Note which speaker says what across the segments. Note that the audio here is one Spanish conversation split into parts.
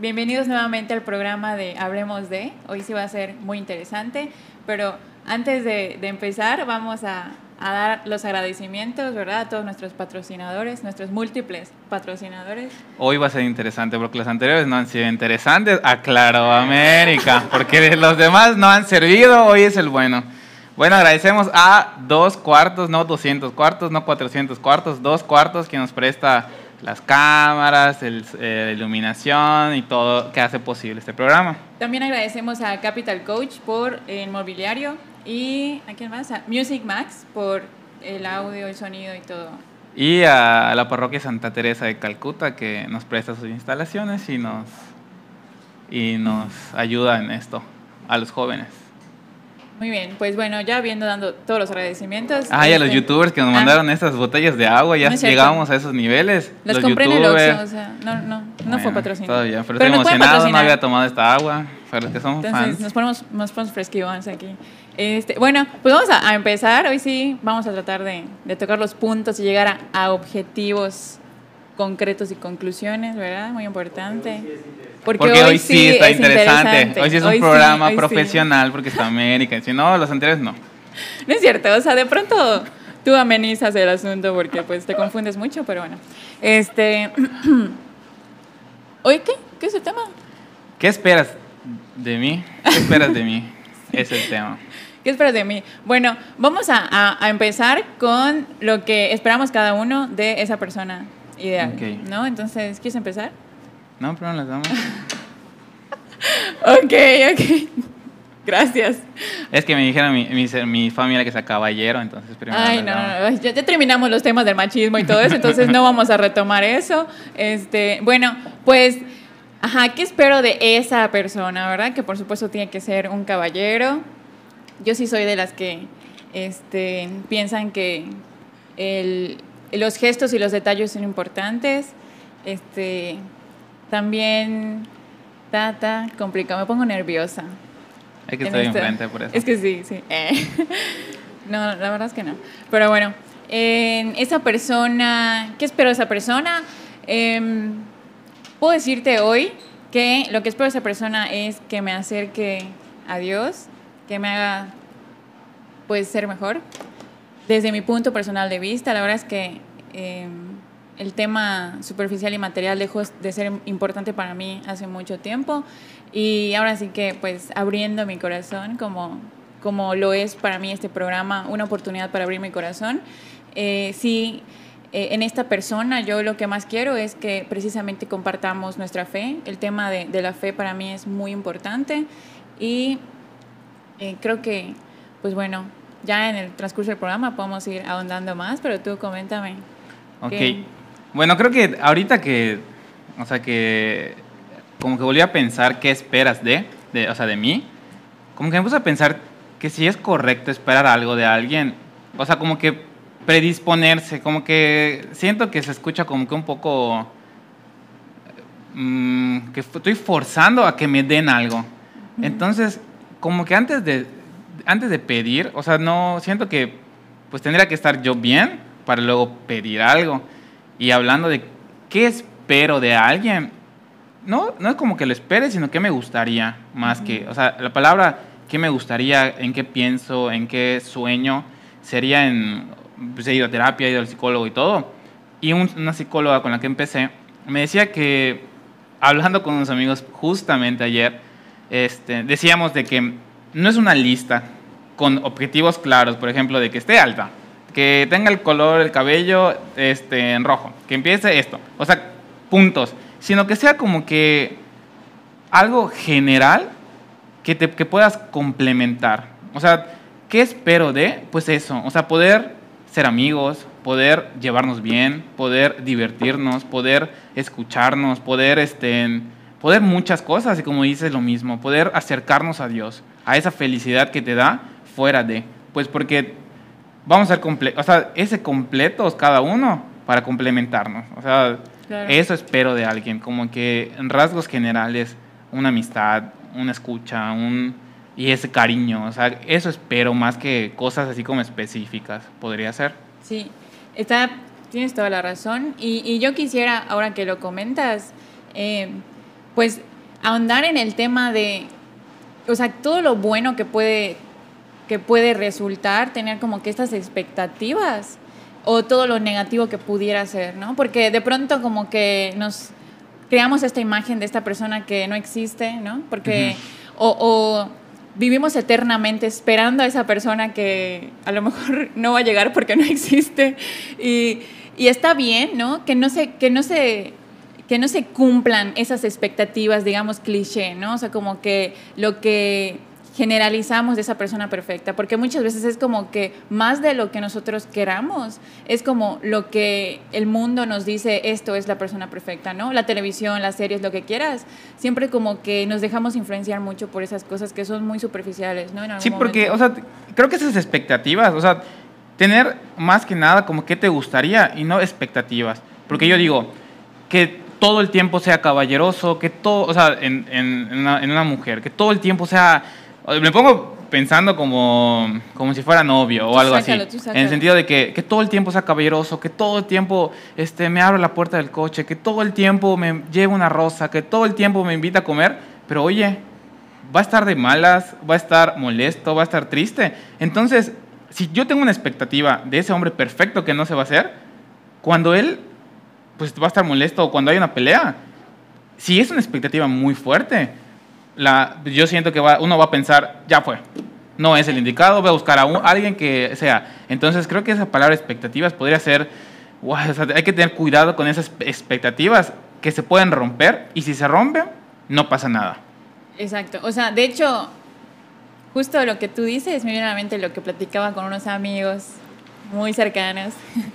Speaker 1: Bienvenidos nuevamente al programa de Hablemos de. Hoy sí va a ser muy interesante, pero antes de, de empezar vamos a, a, dar los agradecimientos, ¿verdad? A todos nuestros patrocinadores, nuestros múltiples patrocinadores.
Speaker 2: Hoy va a ser interesante porque los anteriores no han sido interesantes. Aclaro, América, porque los demás no han servido. Hoy es el bueno. Bueno, agradecemos a dos cuartos, no 200 cuartos, no 400 cuartos, dos cuartos que nos presta las cámaras, el, eh, iluminación y todo que hace posible este programa.
Speaker 1: También agradecemos a Capital Coach por el mobiliario y a quién más, a Music Max por el audio, el sonido y todo.
Speaker 2: Y a la parroquia Santa Teresa de Calcuta que nos presta sus instalaciones y nos, y nos ayuda en esto a los jóvenes.
Speaker 1: Muy bien, pues bueno, ya viendo dando todos los agradecimientos.
Speaker 2: Ah, y a los este, youtubers que nos
Speaker 1: ah,
Speaker 2: mandaron estas botellas de agua, ya
Speaker 1: No es
Speaker 2: llegamos a esos niveles.
Speaker 1: Los,
Speaker 2: los
Speaker 1: compré en el
Speaker 2: youtubers.
Speaker 1: Oxxo, o sea, no, no, no fue patrocinado.
Speaker 2: Todavía, pero,
Speaker 1: Pero
Speaker 2: estoy emocionado, no había tomado esta agua. Para los que somos
Speaker 1: Entonces
Speaker 2: fans.
Speaker 1: nos ponemos, nos ponemos fresquivos aquí. Este, bueno, pues vamos a, a empezar. Hoy sí vamos a tratar de, de tocar los puntos y llegar a, a objetivos concretos y conclusiones, ¿verdad? Muy importante.
Speaker 2: Porque, hoy, sí está
Speaker 1: es
Speaker 2: interesante. Hoy sí es un
Speaker 1: Hoy
Speaker 2: programa
Speaker 1: sí.
Speaker 2: profesional porque está América. Si no, los anteriores no.
Speaker 1: No es cierto, o sea, de pronto tú amenizas el asunto porque pues te confundes mucho, pero bueno. Este, ¿Hoy qué? ¿Qué es el tema?
Speaker 2: ¿Qué esperas de mí? ¿Qué esperas de mí? Es el tema.
Speaker 1: ¿Qué esperas de mí? Bueno, vamos a, a- a empezar con lo que esperamos cada uno de esa persona ideal,
Speaker 2: Ok.
Speaker 1: ¿no? Entonces, ¿quieres empezar?
Speaker 2: No, pero las damos.
Speaker 1: Ok, ok. Gracias.
Speaker 2: Es que me dijeron mi, mi, mi familia que sea caballero, entonces primero.
Speaker 1: Ay, no, no, no, ya, ya terminamos los temas del machismo y todo eso, entonces no vamos a retomar eso. Este, bueno, pues, ajá, ¿qué espero de esa persona, verdad? Que por supuesto tiene que ser un caballero. Yo sí soy de las que este, piensan que el- los gestos y los detalles son importantes. Este, también, ta, ta, complicado, me pongo nerviosa.
Speaker 2: Es que estoy enfrente por eso.
Speaker 1: Es que sí, sí. Eh. No, la verdad es que no. Pero bueno, en esa persona, ¿qué espero de esa persona? Em, puedo decirte hoy que lo que espero de esa persona es que me acerque a Dios, que me haga pues ser mejor. Desde mi punto personal de vista, la verdad es que em, el tema superficial y material dejó de ser importante para mí hace mucho tiempo y ahora sí que pues abriendo mi corazón como, como lo es para mí este programa, una oportunidad para abrir mi corazón. Eh, sí, eh, en esta persona yo lo que más quiero es que precisamente compartamos nuestra fe. El tema de, de la fe para mí es muy importante y eh, creo que, pues bueno, ya en el transcurso del programa podemos ir ahondando más, pero tú coméntame.
Speaker 2: Ok.
Speaker 1: ¿Qué?
Speaker 2: Bueno, creo que ahorita que, o sea, que como que volví a pensar qué esperas de, de, o sea, de mí, como que me puse a pensar que si es correcto esperar algo de alguien, o sea, como que predisponerse, como que siento que se escucha como que un poco, mm, que estoy forzando a que me den algo. Entonces, como que antes de, antes de pedir, o sea, no, siento que pues tendría que estar yo bien para luego pedir algo. Y hablando de qué espero de alguien, no, no es como que lo espere, sino que me gustaría más que, o sea, la palabra qué me gustaría, en qué pienso, en qué sueño, sería en, pues he ido a terapia, he ido al psicólogo y todo. Y un- una psicóloga con la que empecé me decía que, hablando con unos amigos justamente ayer, este, decíamos de que no es una lista con objetivos claros, por ejemplo, de que esté alta, que tenga el color, el cabello este, en rojo, que empiece esto, o sea, puntos, sino que sea como que algo general que, te, que puedas complementar. O sea, ¿qué espero de? Pues eso, o sea, poder ser amigos, poder llevarnos bien, poder divertirnos, poder escucharnos, poder, este, poder muchas cosas, y como dices lo mismo, poder acercarnos a Dios, a esa felicidad que te da fuera de, pues porque vamos a ser completos, o sea, ese completos cada uno para complementarnos, o sea,
Speaker 1: Claro.
Speaker 2: eso espero de alguien, como que en rasgos generales, una amistad, una escucha, un y ese cariño, o sea, eso espero más que cosas así como específicas, podría ser.
Speaker 1: Sí, está, tienes toda la razón. Y, y yo quisiera, ahora que lo comentas, eh, pues ahondar en el tema de, o sea, todo lo bueno que puede, que puede resultar tener como que estas expectativas o todo lo negativo que pudiera ser, ¿no? Porque de pronto como que nos creamos esta imagen de esta persona que no existe, ¿no? Porque, o, o vivimos eternamente esperando a esa persona que a lo mejor no va a llegar porque no existe. Y, y está bien, ¿no? Que no se, que no se, que no se cumplan esas expectativas, digamos, cliché, ¿no? O sea, como que lo que generalizamos de esa persona perfecta, porque muchas veces es como que más de lo que nosotros queramos, es como lo que el mundo nos dice, esto es la persona perfecta, ¿no? La televisión, las series, lo que quieras, siempre como que nos dejamos influenciar mucho por esas cosas que son muy superficiales, ¿no? En algún
Speaker 2: Sí, porque,
Speaker 1: momento.
Speaker 2: o sea, creo que esas expectativas, o sea, tener más que nada como que te gustaría y no expectativas. Porque yo digo, que todo el tiempo sea caballeroso, que todo, o sea, en, en- en una, en una mujer, que todo el tiempo sea, me pongo pensando como, como si fuera novio o
Speaker 1: Tú
Speaker 2: algo
Speaker 1: sácalo,
Speaker 2: así. En el sentido de que, que todo el tiempo sea caballeroso, que todo el tiempo este, me abra la puerta del coche, que todo el tiempo me lleve una rosa, que todo el tiempo me invita a comer, pero oye, va a estar de malas, va a estar molesto, va a estar triste. Entonces, si yo tengo una expectativa de ese hombre perfecto que no se va a hacer, cuando él pues va a estar molesto cuando hay una pelea, si es una expectativa muy fuerte, la, yo siento que va- uno va a pensar, ya fue, no es el indicado, voy a buscar a, alguien que sea. Entonces creo que esa palabra expectativas podría ser, hay que tener cuidado con esas expectativas que se pueden romper y si se rompen, no pasa nada.
Speaker 1: Exacto. O sea, de hecho, justo lo que tú dices, me viene lo que platicaba con unos amigos muy cercanos.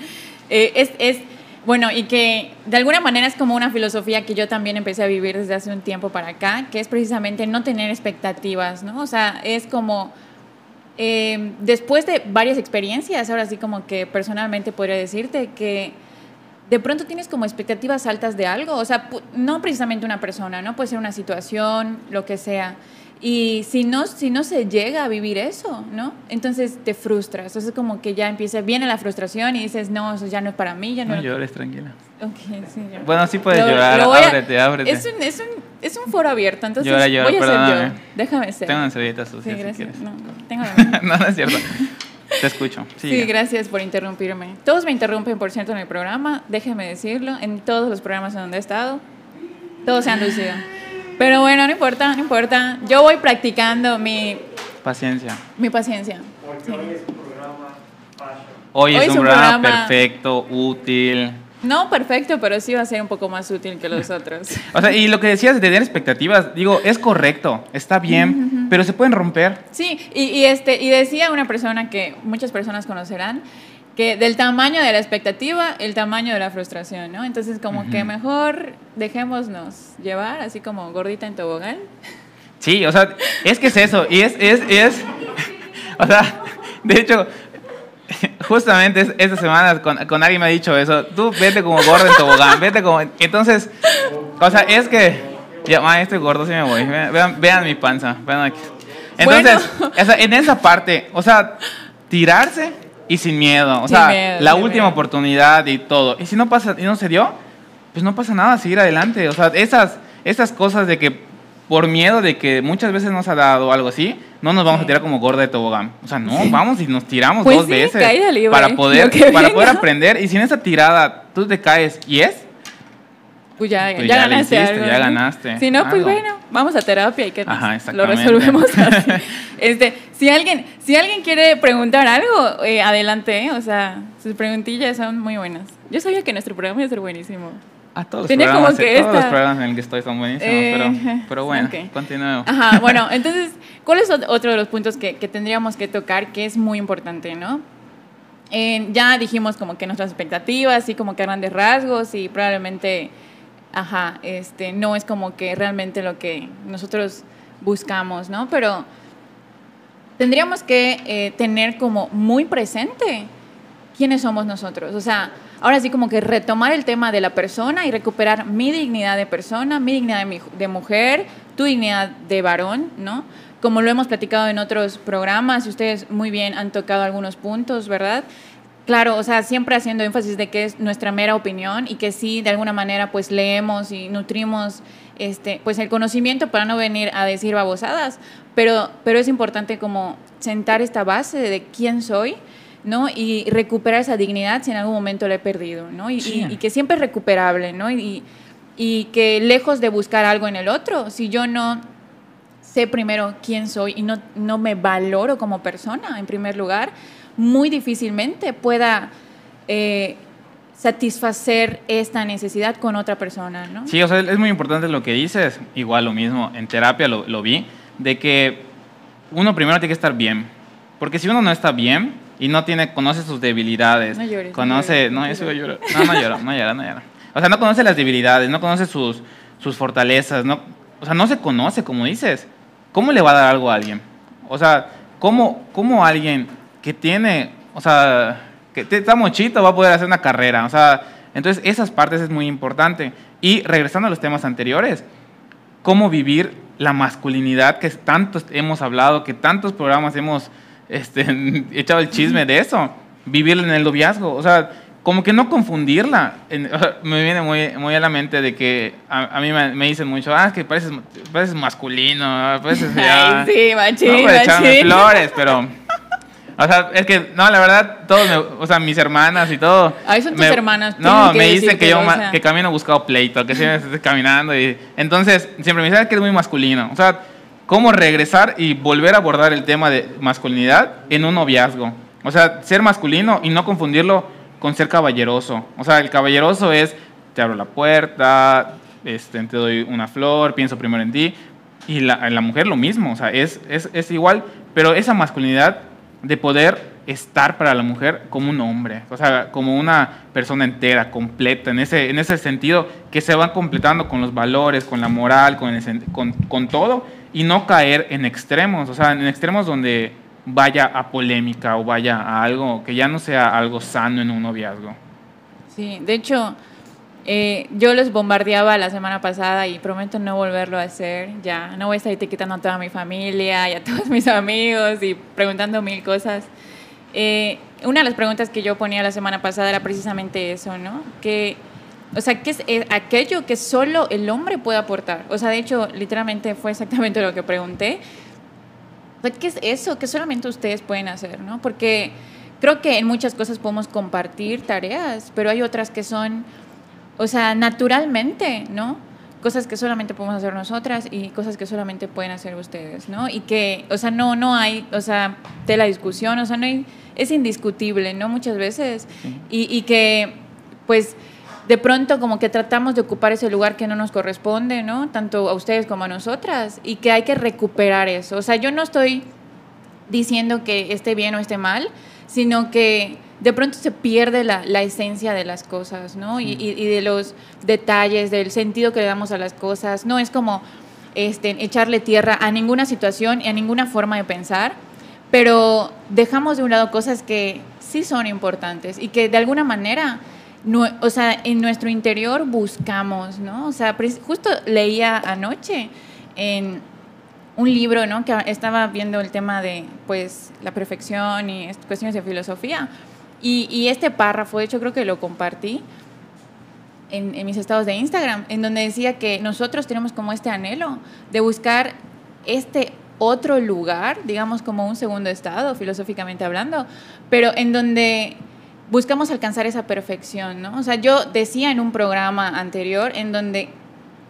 Speaker 1: Eh, es, bueno, y que de alguna manera es como una filosofía que yo también empecé a vivir desde hace un tiempo para acá, que es precisamente no tener expectativas, ¿no? O sea, es como... eh, después de varias experiencias, ahora sí como que personalmente podría decirte que de pronto tienes como expectativas altas de algo, o sea, no precisamente una persona, ¿no? Puede ser una situación, lo que sea. Y si no, si no se llega a vivir eso, ¿no? Entonces te frustras. Entonces como que ya empieza, viene la frustración y dices, no, eso ya no es para mí, ya no...
Speaker 2: No llores, tranquila.
Speaker 1: Ok, sí.
Speaker 2: Bueno, sí puedes
Speaker 1: Lo-
Speaker 2: llorar,
Speaker 1: lo a-
Speaker 2: ábrete, ábrete.
Speaker 1: Es un, es, un, es un foro abierto, entonces
Speaker 2: Llora, llora,
Speaker 1: voy a ser yo.
Speaker 2: perdóname.
Speaker 1: Déjame ser.
Speaker 2: Tengo una servilleta
Speaker 1: Sí,
Speaker 2: sucia si
Speaker 1: gracias.
Speaker 2: quieres.
Speaker 1: No, tengo la-
Speaker 2: no, no es cierto. Te escucho.
Speaker 1: Sí,
Speaker 2: sigue.
Speaker 1: gracias por interrumpirme. Todos me interrumpen, por cierto, en el programa. Déjeme decirlo, en todos los programas en donde he estado. Todos se han lucido. Pero bueno, no importa, no importa. Yo voy practicando mi,
Speaker 2: Paciencia.
Speaker 1: mi paciencia. Sí.
Speaker 2: Hoy,
Speaker 1: Hoy
Speaker 2: es un programa, perfecto, útil.
Speaker 1: No perfecto, pero sí va a ser un poco más útil que los otros.
Speaker 2: O sea, y lo que decías de tener expectativas, digo, es correcto, está bien, pero se pueden romper.
Speaker 1: Sí, y, y este, y decía una persona que muchas personas conocerán, que del tamaño de la expectativa, el tamaño de la frustración, ¿no? Entonces, como que mejor dejémonos llevar, así como gordita en tobogán.
Speaker 2: Sí, o sea, es que es eso, y es, es, es, o sea, de hecho, justamente es- esta semana con, con alguien me ha dicho eso, tú vete como gordo en tobogán, vete como, entonces, o sea, es que, ya, ma, estoy gordo, sí me voy, vean, vean, vean mi panza, vean aquí. Entonces,
Speaker 1: Bueno.
Speaker 2: o sea, en esa parte, o sea, tirarse y sin miedo, o
Speaker 1: Sin
Speaker 2: sea,
Speaker 1: miedo,
Speaker 2: la
Speaker 1: sin
Speaker 2: última
Speaker 1: miedo.
Speaker 2: oportunidad y todo, y si no pasa, y no se dio, pues no pasa nada, seguir adelante. O sea, esas, esas cosas de que por miedo de que muchas veces nos ha dado algo así, no nos vamos
Speaker 1: Sí.
Speaker 2: a tirar como gorda de tobogán. O sea, no, vamos y nos tiramos
Speaker 1: Pues
Speaker 2: dos
Speaker 1: sí,
Speaker 2: veces
Speaker 1: libre,
Speaker 2: para poder, para
Speaker 1: venga.
Speaker 2: poder aprender. Y si en esa tirada tú te caes y es,
Speaker 1: Pues ya,
Speaker 2: Pues
Speaker 1: ya,
Speaker 2: ya
Speaker 1: ganaste
Speaker 2: hiciste,
Speaker 1: algo,
Speaker 2: ya ganaste
Speaker 1: Si no, pues
Speaker 2: algo.
Speaker 1: bueno, vamos a terapia y que
Speaker 2: Ajá,
Speaker 1: lo resolvemos así. Este, si alguien, si alguien quiere preguntar algo, eh, adelante, ¿eh? o sea, sus preguntillas son muy buenas. Yo sabía que nuestro programa iba a ser buenísimo.
Speaker 2: a todos los
Speaker 1: Tenía como
Speaker 2: programas,
Speaker 1: que
Speaker 2: todos los
Speaker 1: esta-
Speaker 2: programas en el que estoy son buenísimos,
Speaker 1: Eh,
Speaker 2: pero, pero bueno,
Speaker 1: ok.
Speaker 2: continuemos.
Speaker 1: Ajá, bueno, entonces, ¿cuál es ot- otro de los puntos que, que tendríamos que tocar que es muy importante, no? Eh, ya dijimos como que nuestras expectativas y como que grandes rasgos y probablemente, ajá, este, no es como que realmente lo que nosotros buscamos, ¿no? Pero tendríamos que eh, tener como muy presente quiénes somos nosotros. O sea, ahora sí como que retomar el tema de la persona y recuperar mi dignidad de persona, mi dignidad de, de mujer, tu dignidad de varón, ¿no? Como lo hemos platicado en otros programas, ustedes muy bien han tocado algunos puntos, ¿verdad? Claro, o sea, siempre haciendo énfasis de que es nuestra mera opinión y que sí, de alguna manera, pues leemos y nutrimos este, pues el conocimiento para no venir a decir babosadas, pero, pero es importante como sentar esta base de quién soy, ¿no? Y recuperar esa dignidad si en algún momento la he perdido, ¿no? Y,
Speaker 2: Sí.
Speaker 1: y- y que siempre es recuperable, ¿no? Y, y que lejos de buscar algo en el otro, si yo no sé primero quién soy y no, no me valoro como persona, en primer lugar, muy difícilmente pueda eh, satisfacer esta necesidad con otra persona, ¿no?
Speaker 2: Sí, o sea, es muy importante lo que dices. Igual lo mismo, en terapia lo, lo vi, de que uno primero tiene que estar bien. Porque si uno no está bien y no tiene, conoce sus debilidades,
Speaker 1: No llores, no
Speaker 2: conoce,
Speaker 1: llores,
Speaker 2: no,
Speaker 1: no
Speaker 2: yo. No, no lloro, no lloro, no lloro. O sea, no conoce las debilidades, no conoce sus, sus fortalezas, no, o sea, no se conoce, como dices. ¿Cómo le va a dar algo a alguien? O sea, ¿cómo, cómo alguien que tiene, o sea, que está mochito va a poder hacer una carrera? O sea, entonces esas partes es muy importante. Y regresando a los temas anteriores, cómo vivir la masculinidad que tantos hemos hablado, que tantos programas hemos este, echado el chisme de eso, vivirla en el noviazgo, o sea, como que no confundirla. Me viene muy, muy a la mente de que a, a mí me, me dicen mucho, ah, es que pareces, pareces masculino, ah, pareces ya...
Speaker 1: Ay, sí, machín,
Speaker 2: no, pues, flores, pero... O sea, es que, no, la verdad, todos, me- o sea, mis hermanas y todo.
Speaker 1: Ay, son tus
Speaker 2: me-
Speaker 1: hermanas,
Speaker 2: No,
Speaker 1: que
Speaker 2: me dicen que yo
Speaker 1: o sea.
Speaker 2: que camino buscado pleito, que siempre estoy caminando y entonces siempre me dicen "Ah, que es muy masculino. O sea, cómo regresar y volver a abordar el tema de masculinidad en un noviazgo. O sea, ser masculino y no confundirlo con ser caballeroso. O sea, el caballeroso es te abro la puerta, este, te doy una flor, pienso primero en ti. Y la, la mujer lo mismo, o sea, es, es, es igual, pero esa masculinidad de poder estar para la mujer como un hombre, o sea, como una persona entera, completa, en ese, en ese sentido, que se van completando con los valores, con la moral, con, con todo, y no caer en extremos, o sea, en extremos donde vaya a polémica o vaya a algo que ya no sea algo sano en un noviazgo.
Speaker 1: Sí, de hecho, eh, yo los bombardeaba la semana pasada y prometo no volverlo a hacer. Ya, no voy a estar etiquetando a toda mi familia y a todos mis amigos y preguntando mil cosas. Eh, una de las preguntas que yo ponía la semana pasada era precisamente eso, ¿no? Que, o sea, ¿qué es eh, aquello que solo el hombre puede aportar? O sea, de hecho, literalmente fue exactamente lo que pregunté. Sea, ¿Qué es eso que solamente ustedes pueden hacer, no? Porque creo que en muchas cosas podemos compartir tareas, pero hay otras que son, o sea, naturalmente, ¿no? Cosas que solamente podemos hacer nosotras y cosas que solamente pueden hacer ustedes, ¿no? Y que, o sea, no, no hay, o sea, de la discusión, o sea, no hay, es indiscutible, ¿no? Muchas veces. Y, y que, pues, de pronto como que tratamos de ocupar ese lugar que no nos corresponde, ¿no? Tanto a ustedes como a nosotras, y que hay que recuperar eso. O sea, yo no estoy diciendo que esté bien o esté mal, sino que de pronto se pierde la, la esencia de las cosas, ¿no? Y, y- y de los detalles, del sentido que le damos a las cosas. No es como este, echarle tierra a ninguna situación y a ninguna forma de pensar, pero dejamos de un lado cosas que sí son importantes y que de alguna manera, o sea, en nuestro interior buscamos, ¿no? O sea, justo leía anoche en un libro, ¿no? Que estaba viendo el tema de, pues, la perfección y est- cuestiones de filosofía. Y, este párrafo, de hecho, creo que lo compartí en, en mis estados de Instagram, en donde decía que nosotros tenemos como este anhelo de buscar este otro lugar, digamos como un segundo estado, filosóficamente hablando, pero en donde buscamos alcanzar esa perfección, ¿no? O sea, yo decía en un programa anterior en donde,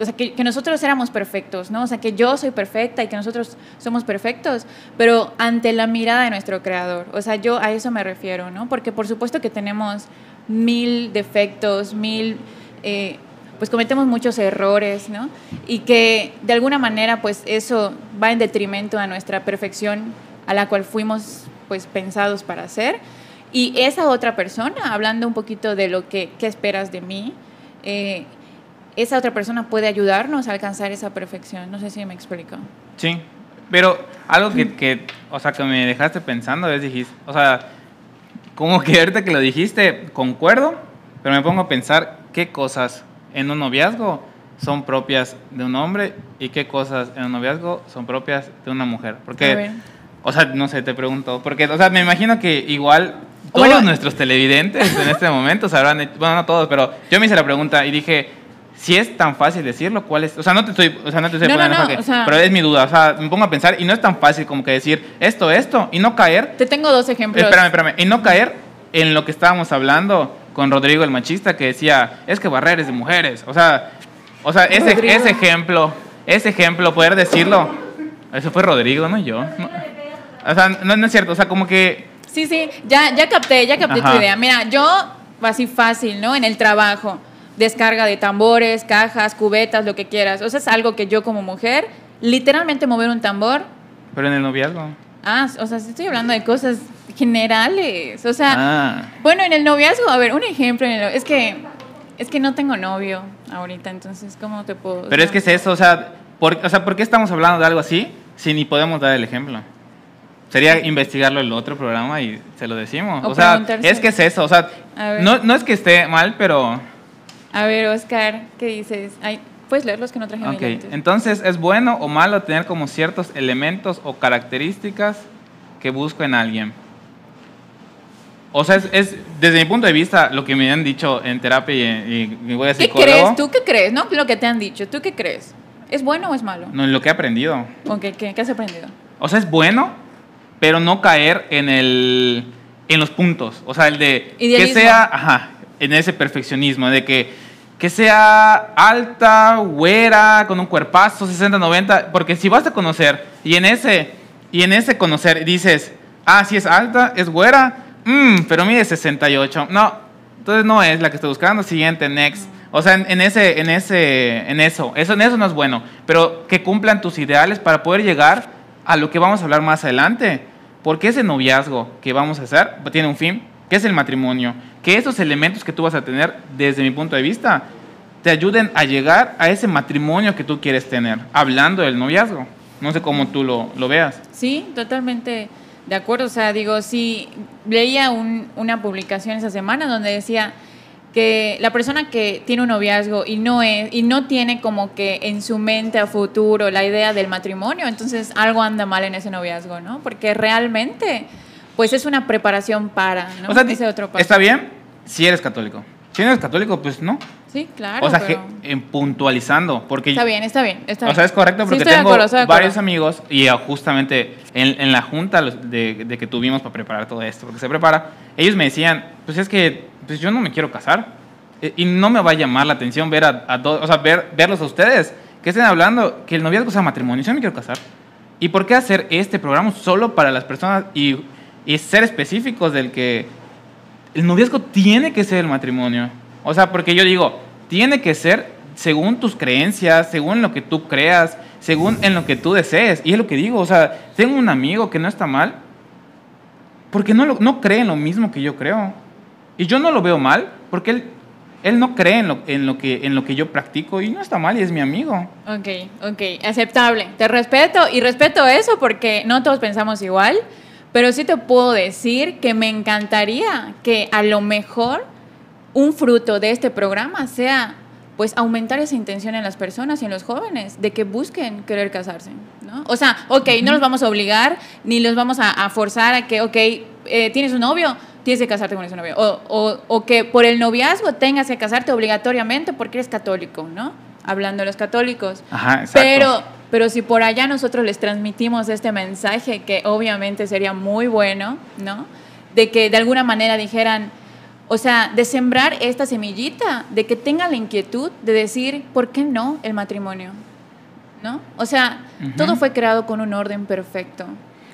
Speaker 1: o sea, que, nosotros éramos perfectos, ¿no? O sea, que yo soy perfecta y que nosotros somos perfectos, pero ante la mirada de nuestro creador, o sea, yo a eso me refiero, ¿no? Porque por supuesto que tenemos mil defectos, mil... eh, pues cometemos muchos errores, ¿no? Y que de alguna manera, pues eso va en detrimento a nuestra perfección a la cual fuimos, pues, pensados para ser. Y esa otra persona, hablando un poquito de lo que qué esperas de mí, eh, esa otra persona puede ayudarnos a alcanzar esa perfección. No sé si me explico.
Speaker 2: Sí, pero algo que, que, o sea, que me dejaste pensando es, dijiste, o sea, como que ahorita que lo dijiste, concuerdo, pero me pongo a pensar qué cosas en un noviazgo son propias de un hombre y qué cosas en un noviazgo son propias de una mujer. Porque, o sea, no sé, te pregunto, porque, o sea, me imagino que igual todos
Speaker 1: Bueno.
Speaker 2: nuestros televidentes en este momento sabrán, bueno, no todos, pero yo me hice la pregunta y dije, si es tan fácil decirlo, ¿cuál es? O sea, no te estoy, o sea, no te estoy
Speaker 1: No, no,
Speaker 2: poniendo
Speaker 1: no,
Speaker 2: jaque,
Speaker 1: o sea-
Speaker 2: pero es mi duda, o sea, me pongo a pensar y no es tan fácil como que decir esto, esto y no caer
Speaker 1: Te tengo dos ejemplos.
Speaker 2: Espérame, espérame. Y no caer en lo que estábamos hablando con Rodrigo el machista que decía, es que barrer es de mujeres. O sea, o sea ese, ese ejemplo, ese ejemplo, poder decirlo. Eso fue Rodrigo, no yo. No. O sea, no, no es cierto. O sea, como que...
Speaker 1: Sí, sí, ya, ya capté, ya capté
Speaker 2: Ajá.
Speaker 1: tu idea. Mira, yo, así fácil, ¿no? En el trabajo, descarga de tambores, cajas, cubetas, lo que quieras. O sea, es algo que yo como mujer, literalmente mover un tambor,
Speaker 2: Pero en el noviazgo.
Speaker 1: ah, o sea, estoy hablando de cosas generales. O sea,
Speaker 2: Ah.
Speaker 1: bueno, en el noviazgo, a ver, un ejemplo, en el es que, es que no tengo novio ahorita, entonces, ¿cómo te puedo...?
Speaker 2: Pero es que es eso, o sea, ¿por, o sea, ¿por qué estamos hablando de algo así si ni podemos dar el ejemplo? Sería investigarlo en el otro programa y se lo decimos.
Speaker 1: O
Speaker 2: O, sea, es que es eso, o sea, no, no es que esté mal, pero...
Speaker 1: A ver, Oscar, ¿qué dices? Ay, ¿Puedes leerlos que no traje
Speaker 2: Ok, entonces es bueno o malo tener como ciertos elementos o características que busco en alguien. O sea, es, es, desde mi punto de vista lo que me han dicho en terapia y, y, y voy a
Speaker 1: ¿Qué
Speaker 2: psicólogo.
Speaker 1: crees? ¿Tú qué crees? No lo que te han dicho. ¿Tú qué crees? ¿Es bueno o es malo?
Speaker 2: No, lo que he aprendido.
Speaker 1: ¿O qué, qué, qué has aprendido?
Speaker 2: O sea, es bueno, pero no caer en el en los puntos. O sea, el de
Speaker 1: Idealismo.
Speaker 2: que sea, ajá, en ese perfeccionismo, de que, que sea alta, güera, con un cuerpazo, 60, 90, porque si vas a conocer y en ese y en ese conocer dices, ah, sí es alta, es güera, mm, pero mide 68. No, entonces no es la que estoy buscando, siguiente, next. O sea, en, en ese, en ese, en eso, eso, en eso no es bueno, pero que cumplan tus ideales para poder llegar a lo que vamos a hablar más adelante. Porque ese noviazgo que vamos a hacer tiene un fin, que es el matrimonio. Que esos elementos que tú vas a tener, desde mi punto de vista, te ayuden a llegar a ese matrimonio que tú quieres tener, hablando del noviazgo. No sé cómo tú lo, lo veas.
Speaker 1: Sí, totalmente de acuerdo. O sea, digo, sí, leía un- una publicación esa semana donde decía que la persona que tiene un noviazgo y no y no tiene como que en su mente a futuro la idea del matrimonio, entonces algo anda mal en ese noviazgo, ¿no? Porque realmente pues es una preparación para, ¿no?
Speaker 2: O sea,
Speaker 1: ese otro paso.
Speaker 2: está bien si eres católico. Si no eres católico, pues no.
Speaker 1: Sí, claro.
Speaker 2: o sea,
Speaker 1: pero-
Speaker 2: en puntualizando. Porque
Speaker 1: Está bien, está bien, está
Speaker 2: O
Speaker 1: bien.
Speaker 2: sea, es correcto porque tengo
Speaker 1: acuerdo,
Speaker 2: varios amigos y ah, justamente en, en la junta de que tuvimos para preparar todo esto, porque se prepara, ellos me decían, pues es que pues yo no me quiero casar eh, y no me va a llamar la atención ver a, a todos, o sea, ver, verlos a ustedes que estén hablando que el noviazgo sea matrimonio, yo no me quiero casar. ¿Y por qué hacer este programa solo para las personas y, y ser específicos del que el noviazgo tiene que ser el matrimonio? O sea, porque yo digo, tiene que ser según tus creencias, según lo que tú creas, según en lo que tú desees. Y es lo que digo, o sea, tengo un amigo que no está mal porque no, lo- no cree en lo mismo que yo creo. Y yo no lo veo mal porque él, él no cree en lo, en, lo que, en lo que yo practico y no está mal y es mi amigo.
Speaker 1: Ok, ok, aceptable. Te respeto y respeto eso porque no todos pensamos igual, pero sí te puedo decir que me encantaría que a lo mejor un fruto de este programa sea pues aumentar esa intención en las personas y en los jóvenes de que busquen querer casarse, ¿no? O sea, ok, no los vamos a obligar ni los vamos a, a forzar a que, ok, eh, tienes un novio, tienes que casarte con ese novio. O, o- o que por el noviazgo tengas que casarte obligatoriamente porque eres católico, ¿no? Hablando de los católicos.
Speaker 2: Ajá, exacto.
Speaker 1: Pero, pero si por allá nosotros les transmitimos este mensaje, que obviamente sería muy bueno, ¿no? De que de alguna manera dijeran, o sea, de sembrar esta semillita, de que tengan la inquietud de decir, ¿por qué no el matrimonio? ¿No? O sea, todo fue creado con un orden perfecto.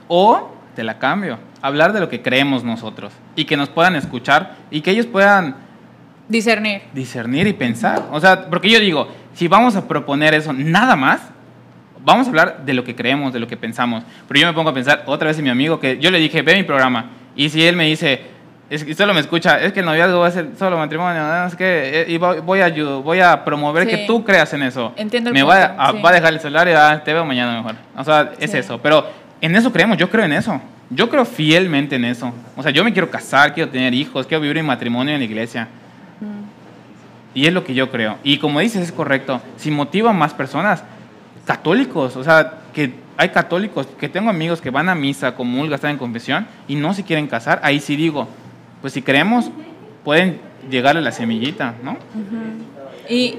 Speaker 2: O te la cambio, hablar de lo que creemos nosotros y que nos puedan escuchar y que ellos puedan
Speaker 1: Discernir.
Speaker 2: discernir y pensar. O sea, porque yo digo, si vamos a proponer eso nada más, vamos a hablar de lo que creemos, de lo que pensamos. Pero yo me pongo a pensar otra vez en mi amigo que yo le dije, ve mi programa. Y si él me dice, es que solo me escucha, es que el noviazgo va a ser solo matrimonio, ¿no? es que eh, y voy, a ayudar, voy a promover
Speaker 1: Sí.
Speaker 2: que tú creas en eso.
Speaker 1: Entiendo el
Speaker 2: me va
Speaker 1: punto,
Speaker 2: a,
Speaker 1: sí.
Speaker 2: va a dejar el celular y ah, te veo mañana mejor. O sea, es
Speaker 1: Sí.
Speaker 2: eso. Pero en eso creemos, yo creo en eso. Yo creo fielmente en eso. O sea, yo me quiero casar, quiero tener hijos, quiero vivir en matrimonio en la iglesia. Y es lo que yo creo. Y como dices, es correcto. Si motiva a más personas, católicos, o sea, que hay católicos, que tengo amigos que van a misa, comulgan, están en confesión y no se quieren casar, ahí sí digo, pues si queremos, pueden llegarle la semillita, ¿no?
Speaker 1: Y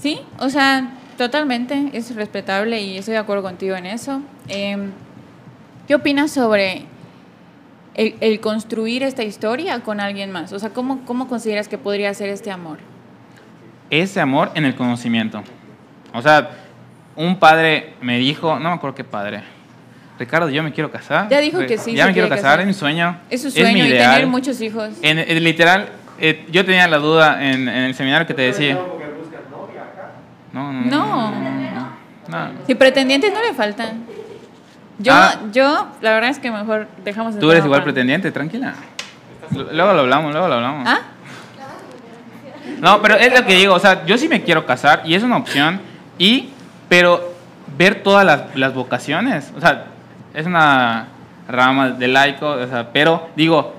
Speaker 1: sí, o sea, totalmente, es respetable y estoy de acuerdo contigo en eso. Em, ¿Qué opinas sobre el, el construir esta historia con alguien más? O sea, ¿cómo, ¿cómo consideras que podría ser este amor?
Speaker 2: Ese amor en el conocimiento. O sea, un padre me dijo, no me acuerdo qué padre. Ricardo, yo me quiero casar.
Speaker 1: Ya dijo que sí,
Speaker 2: Ya
Speaker 1: se
Speaker 2: me quiero casar,
Speaker 1: casar.
Speaker 2: es mi sueño.
Speaker 1: Es su
Speaker 2: mi
Speaker 1: sueño y
Speaker 2: ideal.
Speaker 1: tener muchos hijos.
Speaker 2: En, en literal, eh, yo tenía la duda en, en el seminario que te decía. No, no,
Speaker 1: No.
Speaker 2: no, no, no.
Speaker 1: Si pretendientes no le faltan. Yo,
Speaker 2: Ah.
Speaker 1: yo, la verdad es que mejor dejamos el
Speaker 2: Tú eres igual pretendiente, tranquila. Luego lo hablamos, luego lo hablamos.
Speaker 1: ¿Ah?
Speaker 2: No, pero es lo que digo, o sea, yo sí me quiero casar y es una opción, y, pero ver todas las, las vocaciones, o sea, es una rama de laico, o sea, pero digo,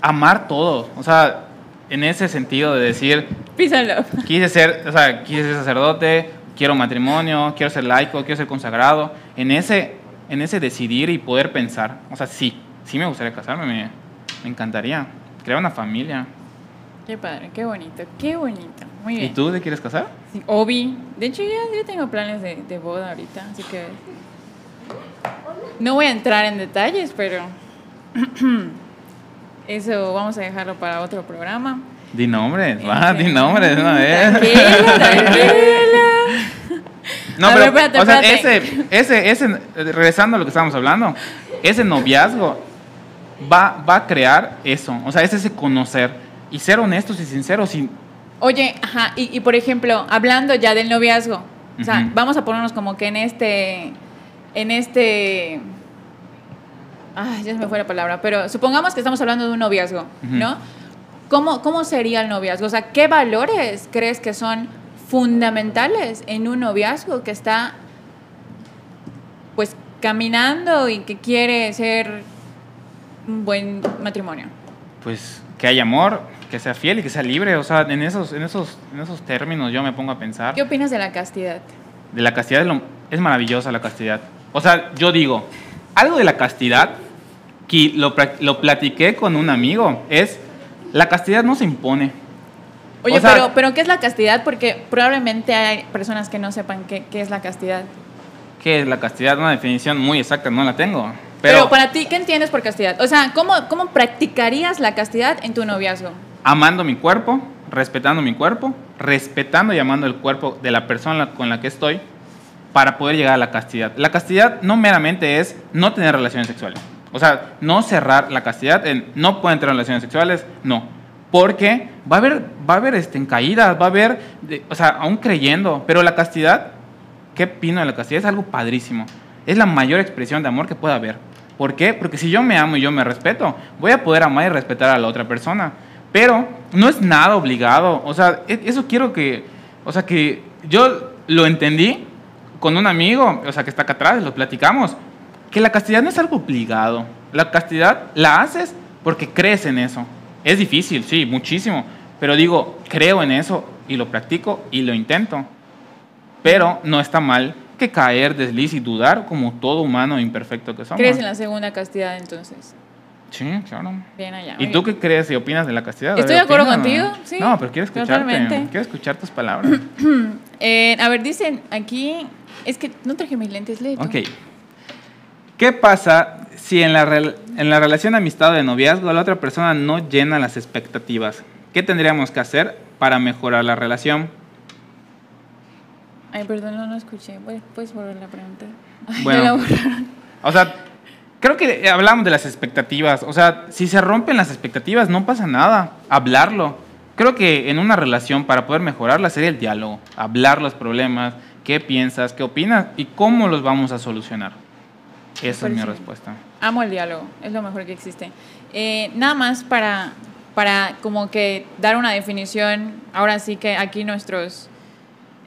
Speaker 2: amar todo, o sea, en ese sentido de decir,
Speaker 1: Písalo.
Speaker 2: quise ser, o sea, quise ser sacerdote, quiero matrimonio, quiero ser laico, quiero ser consagrado, en ese, en ese decidir y poder pensar, o sea, sí, sí me gustaría casarme, me, me encantaría, crear una familia.
Speaker 1: Qué padre, qué bonito, qué bonito. Muy bien.
Speaker 2: ¿Y tú te quieres casar?
Speaker 1: Sí, Obi. De hecho, ya yo tengo planes de, de boda ahorita, así que. No voy a entrar en detalles, pero. Eso vamos a dejarlo para otro programa.
Speaker 2: Di nombres,
Speaker 1: Este,
Speaker 2: va, di nombres de una vez.
Speaker 1: Tranquila, tranquila.
Speaker 2: No,
Speaker 1: A
Speaker 2: pero,
Speaker 1: ver, espérate,
Speaker 2: o sea,
Speaker 1: espérate.
Speaker 2: ese, ese, ese, regresando a lo que estábamos hablando, ese noviazgo va, va a crear eso, o sea, es ese conocer y ser honestos y sinceros sin,
Speaker 1: Oye, ajá, y, y por ejemplo, hablando ya del noviazgo, o sea, vamos a ponernos como que en este, en este, ah, ya se me fue la palabra, pero supongamos que estamos hablando de un noviazgo. ¿no? ¿Cómo, ¿Cómo sería el noviazgo? O sea, ¿qué valores crees que son fundamentales en un noviazgo que está, pues, caminando y que quiere ser un buen matrimonio?
Speaker 2: pues, que haya amor, que sea fiel y que sea libre, o sea, en esos, en esos, en esos términos yo me pongo a pensar.
Speaker 1: ¿Qué opinas de la castidad?
Speaker 2: de la castidad es, lo- es maravillosa la castidad. O sea, yo digo, algo de la castidad que lo, lo platiqué con un amigo es la castidad no se impone.
Speaker 1: Oye,
Speaker 2: O sea-
Speaker 1: pero, pero ¿qué es la castidad? Porque probablemente hay personas que no sepan qué, qué es la castidad.
Speaker 2: ¿Qué es la castidad? Una definición muy exacta, no la tengo.
Speaker 1: Pero,
Speaker 2: Pero,
Speaker 1: para ti, ¿qué entiendes por castidad? O sea, ¿cómo, ¿cómo practicarías la castidad en tu noviazgo?
Speaker 2: Amando mi cuerpo, respetando mi cuerpo, respetando y amando el cuerpo de la persona con la que estoy para poder llegar a la castidad. La castidad no meramente es no tener relaciones sexuales. O sea, no cerrar la castidad en no pueden tener relaciones sexuales, no. Porque va a haber, va a haber este, caídas, va a haber, de- o sea, aún creyendo, pero la castidad, ¿qué opino de la castidad? Es algo padrísimo. Es la mayor expresión de amor que pueda haber. ¿Por qué? Porque si yo me amo y yo me respeto, voy a poder amar y respetar a la otra persona. Pero no es nada obligado. O sea, e- eso quiero que, o sea, que yo lo entendí con un amigo, o sea, que está acá atrás, lo platicamos, que la castidad no es algo obligado. La castidad la haces porque crees en eso. Es difícil, sí, muchísimo. Pero digo, creo en eso y lo practico y lo intento. Pero no está mal que caer, desliz y dudar como todo humano imperfecto que somos.
Speaker 1: ¿Crees en la segunda castidad entonces?
Speaker 2: Sí, claro.
Speaker 1: Bien allá.
Speaker 2: ¿Y
Speaker 1: muy
Speaker 2: tú
Speaker 1: bien.
Speaker 2: qué crees y opinas de la castidad?
Speaker 1: Estoy de acuerdo contigo, sí,
Speaker 2: No, pero quiero escucharte.
Speaker 1: totalmente.
Speaker 2: Quiero escuchar tus palabras.
Speaker 1: Eh, a ver, dicen aquí, es que no traje mis lentes, tú.
Speaker 2: ok. ¿Qué pasa si en la, en la relación amistad o de noviazgo la otra persona no llena las expectativas? ¿Qué tendríamos que hacer para mejorar la relación?
Speaker 1: Ay, perdón, no, no escuché. Voy- ¿Puedes volver la pregunta? Ay,
Speaker 2: Bueno.
Speaker 1: la borraron.
Speaker 2: O sea, creo que hablamos de las expectativas. O sea, si se rompen las expectativas, no pasa nada. Hablarlo. Creo que en una relación, para poder mejorarla, sería el diálogo. Hablar los problemas, qué piensas, qué opinas y cómo los vamos a solucionar. Esa es mi respuesta.
Speaker 1: Amo el diálogo, es lo mejor que existe. Eh, nada más para, para como que dar una definición, ahora sí que aquí nuestros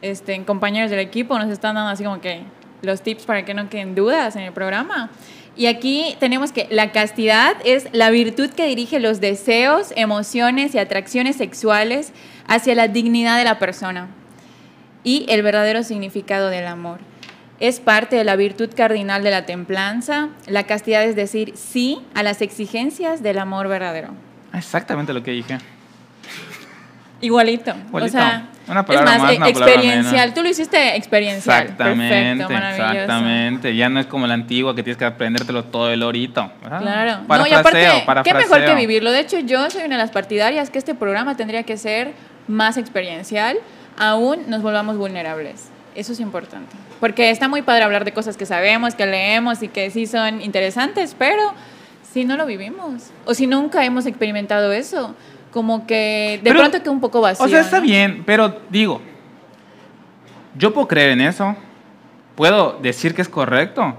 Speaker 1: este, compañeros del equipo nos están dando así como que los tips para que no queden dudas en el programa. Y aquí tenemos que la castidad es la virtud que dirige los deseos, emociones y atracciones sexuales hacia la dignidad de la persona y el verdadero significado del amor. Es parte de la virtud cardinal de la templanza. La castidad es decir sí a las exigencias del amor verdadero.
Speaker 2: Exactamente lo que dije.
Speaker 1: Igualito. O
Speaker 2: Igualito.
Speaker 1: sea,
Speaker 2: Una palabra
Speaker 1: es más,
Speaker 2: más, una palabra
Speaker 1: experiencial.
Speaker 2: menos.
Speaker 1: Tú lo hiciste experiencial.
Speaker 2: Exactamente,
Speaker 1: Perfecto, maravilloso.
Speaker 2: exactamente. Ya no es como la antigua que tienes que aprendértelo todo el orito. ¿verdad?
Speaker 1: Claro. No, y aparte, qué mejor que vivirlo. De hecho, yo soy una de las partidarias que este programa tendría que ser más experiencial, aún nos volvamos vulnerables. Eso es importante. Porque está muy padre hablar de cosas que sabemos, que leemos y que sí son interesantes, pero si no lo vivimos o si nunca hemos experimentado eso, como que de
Speaker 2: Pero,
Speaker 1: pronto queda un poco vacío.
Speaker 2: O sea, está
Speaker 1: ¿no?
Speaker 2: bien, pero digo, yo puedo creer en eso, puedo decir que es correcto,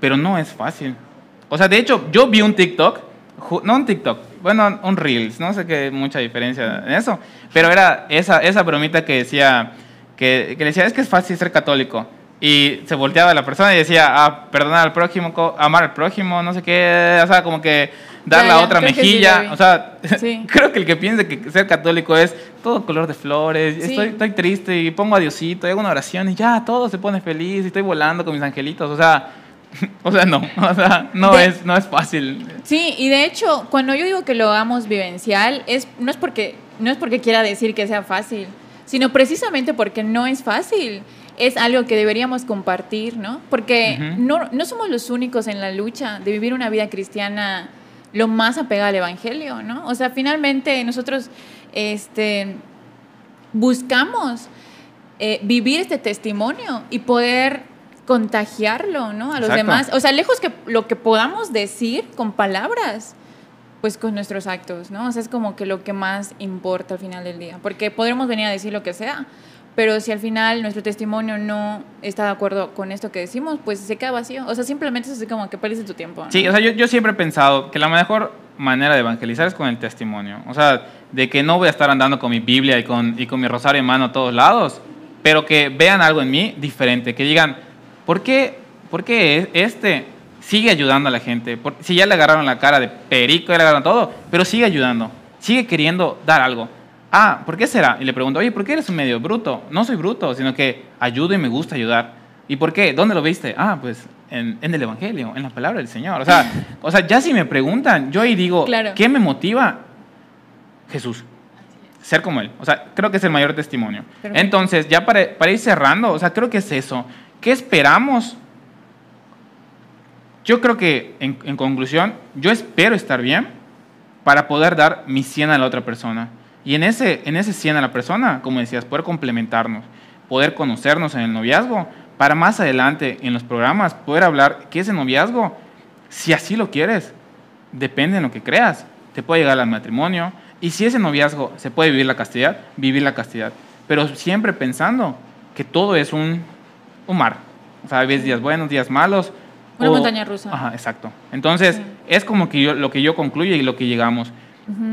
Speaker 2: pero no es fácil. O sea, de hecho, yo vi un TikTok, no un TikTok, bueno, un Reels, no sé qué mucha diferencia en eso, pero era esa, esa bromita que decía, que, que decía, es que es fácil ser católico. Y se volteaba la persona y decía, ah, perdonar al prójimo, amar al prójimo, no sé qué, o sea, como que dar
Speaker 1: Ya,
Speaker 2: la
Speaker 1: ya,
Speaker 2: otra
Speaker 1: sí
Speaker 2: mejilla,
Speaker 1: vi.
Speaker 2: o sea,
Speaker 1: Sí.
Speaker 2: creo que el que piense que ser católico es todo color de flores,
Speaker 1: Sí.
Speaker 2: estoy, estoy triste y pongo a Diosito, y hago una oración y ya, todo se pone feliz y estoy volando con mis angelitos, o sea, o sea, no, o sea, no,
Speaker 1: De-
Speaker 2: es, no es fácil.
Speaker 1: Sí, y de hecho, cuando yo digo que lo hagamos vivencial, es, no, es porque, no es porque quiera decir que sea fácil, sino precisamente porque no es fácil. Es algo que deberíamos compartir, ¿no? Porque no, no somos los únicos en la lucha de vivir una vida cristiana lo más apegada al Evangelio, ¿no? O sea, finalmente nosotros este, buscamos eh, vivir este testimonio y poder contagiarlo, ¿no? A los
Speaker 2: Exacto.
Speaker 1: demás. O sea, lejos que lo que podamos decir con palabras, pues con nuestros actos, ¿no? O sea, es como que lo que más importa al final del día. Porque podremos venir a decir lo que sea, pero si al final nuestro testimonio no está de acuerdo con esto que decimos, pues se queda vacío. O sea, simplemente es así como que pierdes tu tiempo.
Speaker 2: Sí, o sea, yo, siempre he pensado que la mejor manera de evangelizar es con el testimonio. O sea, de que no voy a estar andando con mi Biblia y con, y con mi rosario en mano a todos lados, pero que vean algo en mí diferente, que digan, ¿por qué, por qué este sigue ayudando a la gente? Si ya le agarraron la cara de perico, ya le agarraron todo, pero sigue ayudando, sigue queriendo dar algo. Ah, ¿por qué será? Y le pregunto, oye, ¿por qué eres un medio bruto? No soy bruto, sino que ayudo y me gusta ayudar. ¿Y por qué? ¿Dónde lo viste? Ah, pues en, en el Evangelio, en la palabra del Señor. O sea, o sea, ya si me preguntan, yo ahí digo,
Speaker 1: Claro.
Speaker 2: ¿qué me motiva? Jesús. Ser como Él. O sea, creo que es el mayor testimonio.
Speaker 1: Perfecto.
Speaker 2: Entonces, ya para, para ir cerrando, o sea, creo que es eso. ¿Qué esperamos? Yo creo que, en, en conclusión, yo espero estar bien para poder dar mi 100 a la otra persona. Y en ese, en ese 100 a la persona, como decías, poder complementarnos, poder conocernos en el noviazgo, para más adelante en los programas poder hablar que ese noviazgo, si así lo quieres, depende de lo que creas, te puede llegar al matrimonio. Y si ese noviazgo se puede vivir la castidad, vivir la castidad. Pero siempre pensando que todo es un, un mar. O sea, veces días buenos, días malos.
Speaker 1: Una montaña rusa.
Speaker 2: Ajá, exacto. Entonces,
Speaker 1: Sí.
Speaker 2: es como que yo, lo que yo concluyo y lo que llegamos.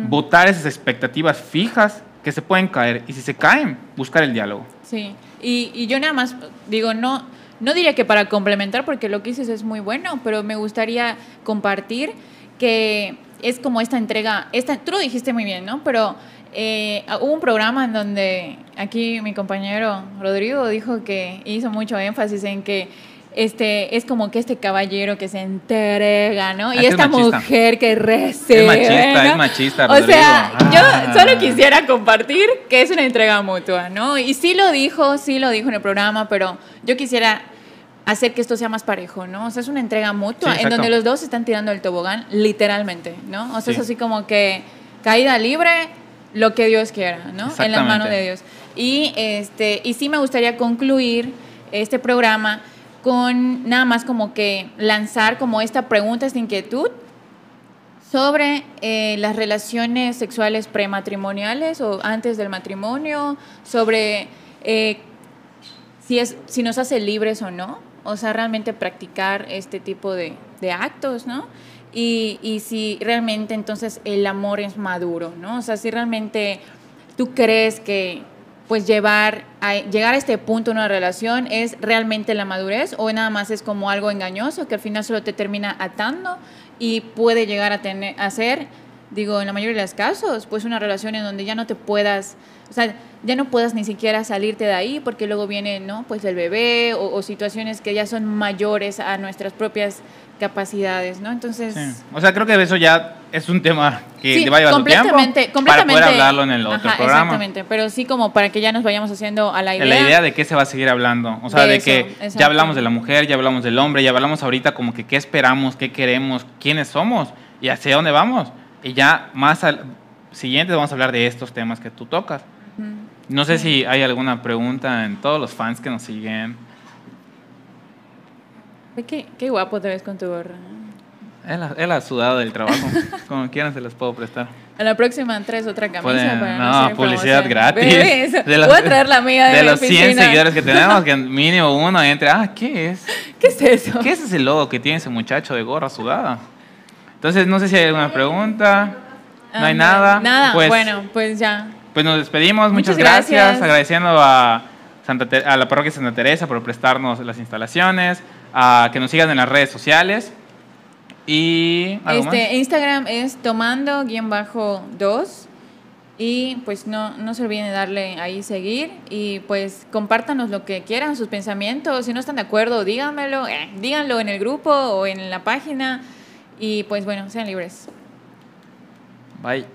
Speaker 2: Votar esas expectativas fijas que se pueden caer. Y si se caen, buscar el diálogo.
Speaker 1: Sí, y, y yo nada más digo, no, no diría que para complementar, porque lo que dices es muy bueno, pero me gustaría compartir que es como esta entrega, esta, tú lo dijiste muy bien, ¿no? Pero eh, hubo un programa en donde aquí mi compañero Rodrigo dijo que hizo mucho énfasis en que este es como que este caballero que se entrega, ¿no?
Speaker 2: Ah,
Speaker 1: Y
Speaker 2: es
Speaker 1: esta mujer que recibe.
Speaker 2: Es machista,
Speaker 1: ¿no?
Speaker 2: es machista,
Speaker 1: O sea,
Speaker 2: Rodrigo.
Speaker 1: yo
Speaker 2: Ah.
Speaker 1: solo quisiera compartir que es una entrega mutua, ¿no? Y sí lo dijo, sí lo dijo en el programa, pero yo quisiera hacer que esto sea más parejo, ¿no? O sea, es una entrega mutua
Speaker 2: Sí,
Speaker 1: en donde los dos se están tirando el tobogán, literalmente, ¿no? O sea,
Speaker 2: Sí.
Speaker 1: es así como que caída libre, lo que Dios quiera, ¿no? En las manos de Dios. Y, este, y sí me gustaría concluir este programa con nada más como que lanzar como esta pregunta, esta inquietud sobre eh, las relaciones sexuales prematrimoniales o antes del matrimonio, sobre eh, si, es, si nos hace libres o no, o sea, realmente practicar este tipo de, de actos, ¿no? Y, y si realmente entonces el amor es maduro, ¿no? O sea, si realmente tú crees que pues llevar a, llegar a este punto en una relación es realmente la madurez o nada más es como algo engañoso que al final solo te termina atando y puede llegar a tener a ser digo en la mayoría de los casos pues una relación en donde ya no te puedas o sea ya no puedas ni siquiera salirte de ahí porque luego viene no pues el bebé o, o situaciones que ya son mayores a nuestras propias capacidades no entonces
Speaker 2: Sí. O sea, creo que eso ya es un tema que
Speaker 1: Sí,
Speaker 2: va a llevar tu tiempo
Speaker 1: completamente,
Speaker 2: para
Speaker 1: completamente.
Speaker 2: poder hablarlo en el otro
Speaker 1: Ajá,
Speaker 2: programa.
Speaker 1: Exactamente, pero sí como para que ya nos vayamos haciendo a la idea.
Speaker 2: La idea de qué se va a seguir hablando. O sea,
Speaker 1: De
Speaker 2: de,
Speaker 1: eso,
Speaker 2: que ya hablamos de la mujer, ya hablamos del hombre, ya hablamos ahorita como que qué esperamos, qué queremos, quiénes somos y hacia dónde vamos. Y ya más al siguiente vamos a hablar de estos temas que tú tocas. No sé si hay alguna pregunta en todos los fans que nos siguen.
Speaker 1: Qué, qué guapo te ves con tu gorra.
Speaker 2: Es la, es la sudada del trabajo. como quieran se las puedo prestar.
Speaker 1: A la próxima traes otra camisa
Speaker 2: Pueden-
Speaker 1: para
Speaker 2: no,
Speaker 1: hacer
Speaker 2: publicidad
Speaker 1: promoción.
Speaker 2: gratis. De los-
Speaker 1: Voy a traer la mía de,
Speaker 2: De
Speaker 1: mi
Speaker 2: los 100
Speaker 1: oficina.
Speaker 2: seguidores que tenemos, que mínimo uno entre, ah, ¿qué es?
Speaker 1: ¿Qué es eso?
Speaker 2: ¿Qué es ese logo que tiene ese muchacho de gorra sudada? Entonces, no sé si hay alguna pregunta. No hay
Speaker 1: Ah,
Speaker 2: nada.
Speaker 1: Nada,
Speaker 2: Pues,
Speaker 1: bueno, pues ya.
Speaker 2: Pues nos despedimos. Muchas,
Speaker 1: Muchas
Speaker 2: gracias.
Speaker 1: gracias.
Speaker 2: Agradeciendo a, Santa a la parroquia Santa Teresa por prestarnos las instalaciones. A que nos sigan en las redes sociales. Y.
Speaker 1: Este, Instagram es tomando-2 y pues no, no se olviden de darle ahí seguir y pues compártanos lo que quieran, sus pensamientos, si no están de acuerdo, díganmelo, eh, díganlo en el grupo o en la página y pues bueno, sean libres.
Speaker 2: Bye.